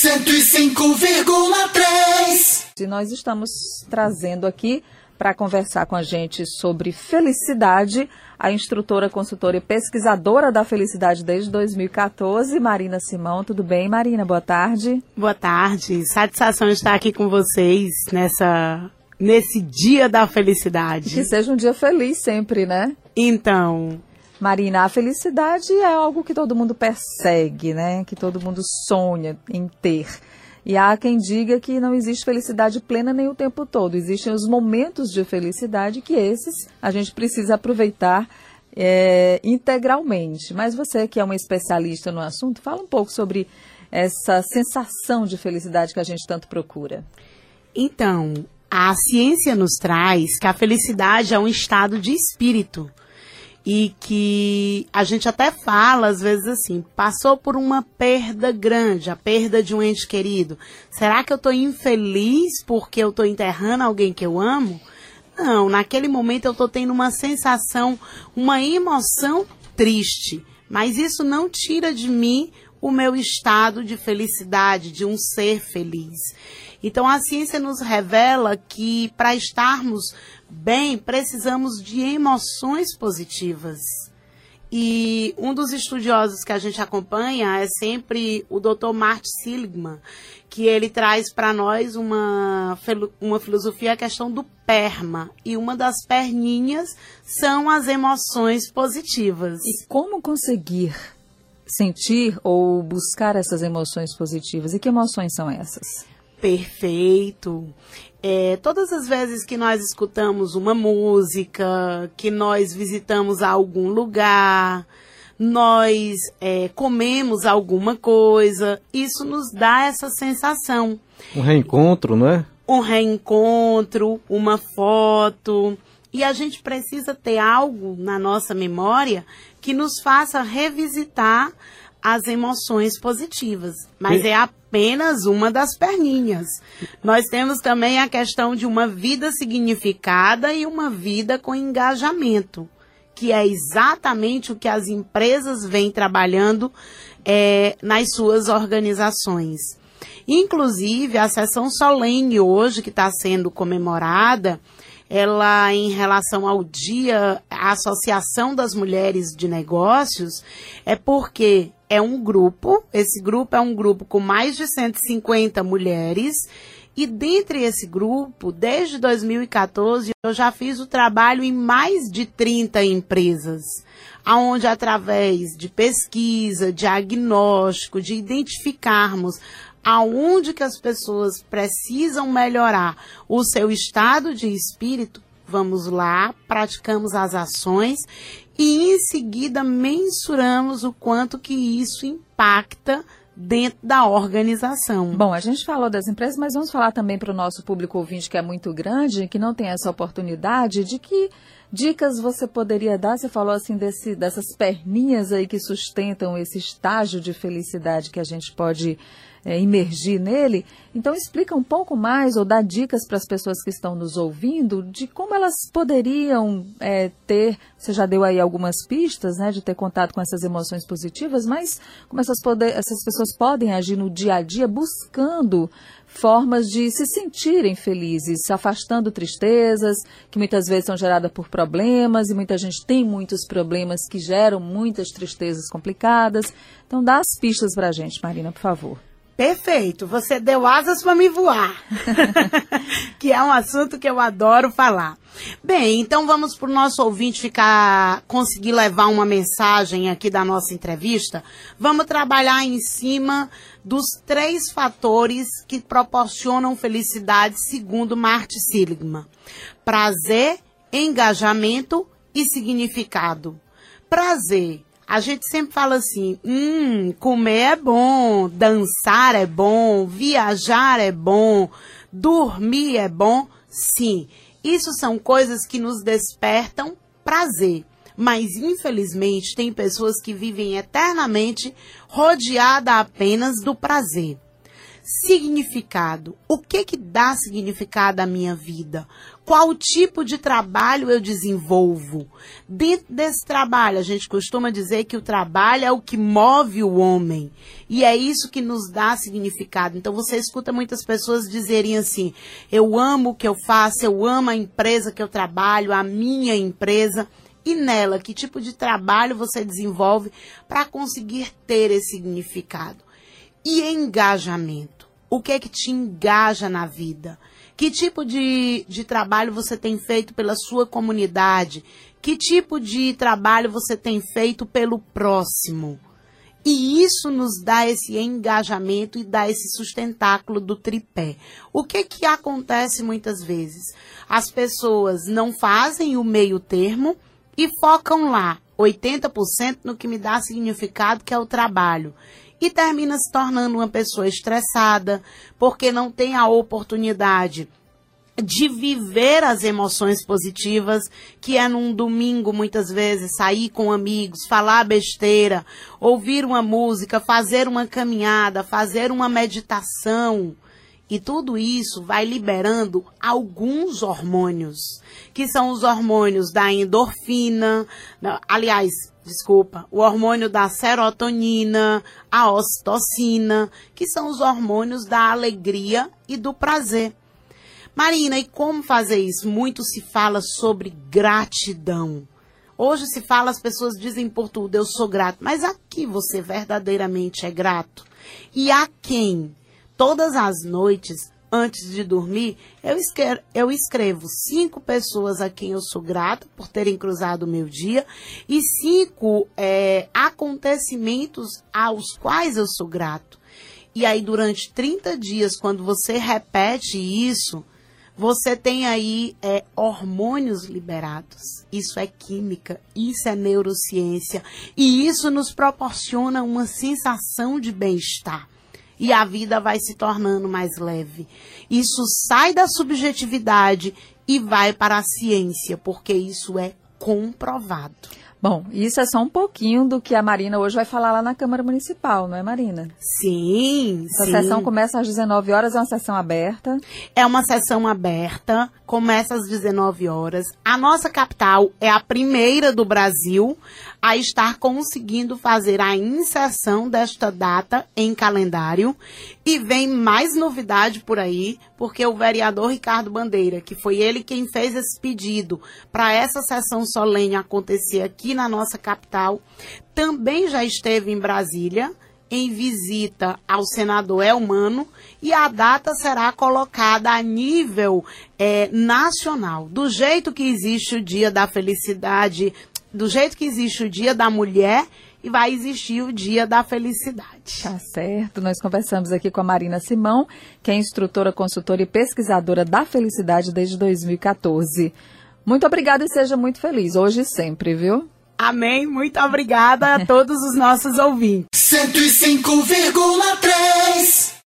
105,3. E nós estamos trazendo aqui para conversar com a gente sobre felicidade a instrutora, consultora e pesquisadora da felicidade desde 2014, Marina Simão. Tudo bem, Marina? Boa tarde. Boa tarde. Satisfação estar aqui com vocês nessa nesse dia da felicidade. Que seja um dia feliz sempre, né? Então, Marina, a felicidade é algo que todo mundo persegue, né? Que todo mundo sonha em ter. E há quem diga que não existe felicidade plena nem o tempo todo. Existem os momentos de felicidade que esses a gente precisa aproveitar é, integralmente. Mas você que é uma especialista no assunto, fala um pouco sobre essa sensação de felicidade que a gente tanto procura. Então, a ciência nos traz que a felicidade é um estado de espírito e que a gente até fala às vezes assim, passou por uma perda grande, a perda de um ente querido. Será que eu estou infeliz porque eu estou enterrando alguém que eu amo? Não, naquele momento eu estou tendo uma sensação, uma emoção triste, mas isso não tira de mim o meu estado de felicidade, de um ser feliz. Então a ciência nos revela que para estarmos bem, precisamos de emoções positivas. E um dos estudiosos que a gente acompanha é sempre o Dr. Martin Seligman, que ele traz para nós uma, uma filosofia, a questão do perma. E uma das perninhas são as emoções positivas. E como conseguir sentir ou buscar essas emoções positivas? E que emoções são essas? Perfeito. É, todas as vezes que nós escutamos uma música, que nós visitamos algum lugar, nós é, comemos alguma coisa, isso nos dá essa sensação. Um reencontro, né? Um reencontro, uma foto. E a gente precisa ter algo na nossa memória que nos faça revisitar as emoções positivas. Mas é apenas uma das perninhas. Nós temos também a questão de uma vida significada e uma vida com engajamento, que é exatamente o que as empresas vêm trabalhando é, nas suas organizações. Inclusive, a sessão solene hoje, que está sendo comemorada, ela em relação ao dia, a Associação das Mulheres de Negócios, é porque é um grupo, esse grupo é um grupo com mais de 150 mulheres, e dentre esse grupo, desde 2014, eu já fiz o trabalho em mais de 30 empresas, aonde através de pesquisa, diagnóstico, de identificarmos aonde que as pessoas precisam melhorar o seu estado de espírito, vamos lá, praticamos as ações e em seguida mensuramos o quanto que isso impacta dentro da organização. Bom, a gente falou das empresas, mas vamos falar também para o nosso público ouvinte que é muito grande, que não tem essa oportunidade, de que dicas você poderia dar? Você falou assim desse, dessas perninhas aí que sustentam esse estágio de felicidade que a gente pode é, imergir nele. Então, explica um pouco mais ou dá dicas para as pessoas que estão nos ouvindo de como elas poderiam é, ter. Você já deu aí algumas pistas, né, de ter contato com essas emoções positivas, mas como essas, poder, essas pessoas podem agir no dia a dia buscando formas de se sentirem felizes, afastando tristezas que muitas vezes são geradas por problemas e muita gente tem muitos problemas que geram muitas tristezas complicadas. Então, dá as pistas para a gente, Marina, por favor. Perfeito, você deu asas para me voar, que é um assunto que eu adoro falar. Bem, então vamos para o nosso ouvinte ficar conseguir levar uma mensagem aqui da nossa entrevista. Vamos trabalhar em cima dos três fatores que proporcionam felicidade, segundo Marty Seligman: prazer, engajamento e significado. Prazer a gente sempre fala assim: hum, comer é bom, dançar é bom, viajar é bom, dormir é bom. Sim, isso são coisas que nos despertam prazer. Mas infelizmente tem pessoas que vivem eternamente rodeada apenas do prazer. Significado. O que que dá significado à minha vida? Qual tipo de trabalho eu desenvolvo? Dentro desse trabalho, a gente costuma dizer que o trabalho é o que move o homem. E é isso que nos dá significado. Então você escuta muitas pessoas dizerem assim: eu amo o que eu faço, eu amo a empresa que eu trabalho, a minha empresa. E nela, que tipo de trabalho você desenvolve para conseguir ter esse significado? E engajamento. O que é que te engaja na vida? Que tipo de, de trabalho você tem feito pela sua comunidade? Que tipo de trabalho você tem feito pelo próximo? E isso nos dá esse engajamento e dá esse sustentáculo do tripé. O que que acontece muitas vezes? As pessoas não fazem o meio termo e focam lá 80% no que me dá significado, que é o trabalho e termina se tornando uma pessoa estressada, porque não tem a oportunidade de viver as emoções positivas, que é num domingo muitas vezes sair com amigos, falar besteira, ouvir uma música, fazer uma caminhada, fazer uma meditação. E tudo isso vai liberando alguns hormônios, que são os hormônios da endorfina, aliás, desculpa, o hormônio da serotonina, a ocitocina, que são os hormônios da alegria e do prazer. Marina, e como fazer isso? Muito se fala sobre gratidão. Hoje se fala, as pessoas dizem por tudo, eu sou grato. Mas a que você verdadeiramente é grato? E a quem? Todas as noites antes de dormir, eu escrevo, eu escrevo cinco pessoas a quem eu sou grata por terem cruzado o meu dia e cinco é, acontecimentos aos quais eu sou grato. E aí, durante 30 dias, quando você repete isso, você tem aí é, hormônios liberados. Isso é química, isso é neurociência. E isso nos proporciona uma sensação de bem-estar e a vida vai se tornando mais leve. Isso sai da subjetividade e vai para a ciência, porque isso é comprovado. Bom, isso é só um pouquinho do que a Marina hoje vai falar lá na Câmara Municipal, não é, Marina? Sim, Essa sim. sessão começa às 19 horas, é uma sessão aberta. É uma sessão aberta, começa às 19 horas. A nossa capital é a primeira do Brasil a estar conseguindo fazer a inserção desta data em calendário. E vem mais novidade por aí, porque o vereador Ricardo Bandeira, que foi ele quem fez esse pedido para essa sessão solene acontecer aqui na nossa capital, também já esteve em Brasília em visita ao senador Elmano e a data será colocada a nível é, nacional. Do jeito que existe o Dia da Felicidade do jeito que existe o Dia da Mulher e vai existir o Dia da Felicidade. Tá certo. Nós conversamos aqui com a Marina Simão, que é instrutora, consultora e pesquisadora da felicidade desde 2014. Muito obrigada e seja muito feliz, hoje e sempre, viu? Amém. Muito obrigada a todos os nossos ouvintes. 105,3